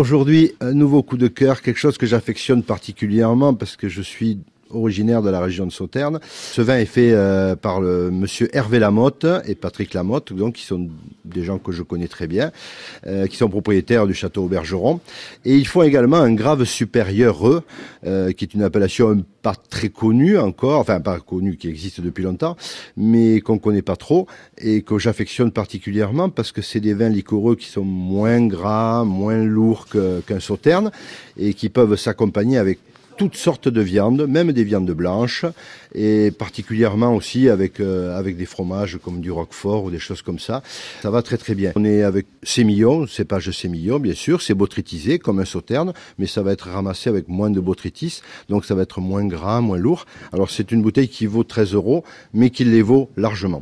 aujourd'hui, un nouveau coup de cœur, quelque chose que j'affectionne particulièrement parce que je suis originaire de la région de Sauternes. Ce vin est fait euh, par le monsieur Hervé Lamotte et Patrick Lamotte, donc qui sont des gens que je connais très bien, euh, qui sont propriétaires du château Bergeron. Et ils font également un grave supérieur, euh, qui est une appellation pas très connue encore, enfin pas connue, qui existe depuis longtemps, mais qu'on connaît pas trop et que j'affectionne particulièrement parce que c'est des vins liquoreux qui sont moins gras, moins lourds qu'un sauterne et qui peuvent s'accompagner avec toutes sortes de viandes, même des viandes blanches, et particulièrement aussi avec, euh, avec des fromages comme du roquefort ou des choses comme ça. Ça va très très bien. On est avec sémillon, cépage sémillon bien sûr, c'est botrytisé comme un sauterne, mais ça va être ramassé avec moins de botrytis, donc ça va être moins gras, moins lourd. Alors c'est une bouteille qui vaut 13 euros, mais qui les vaut largement.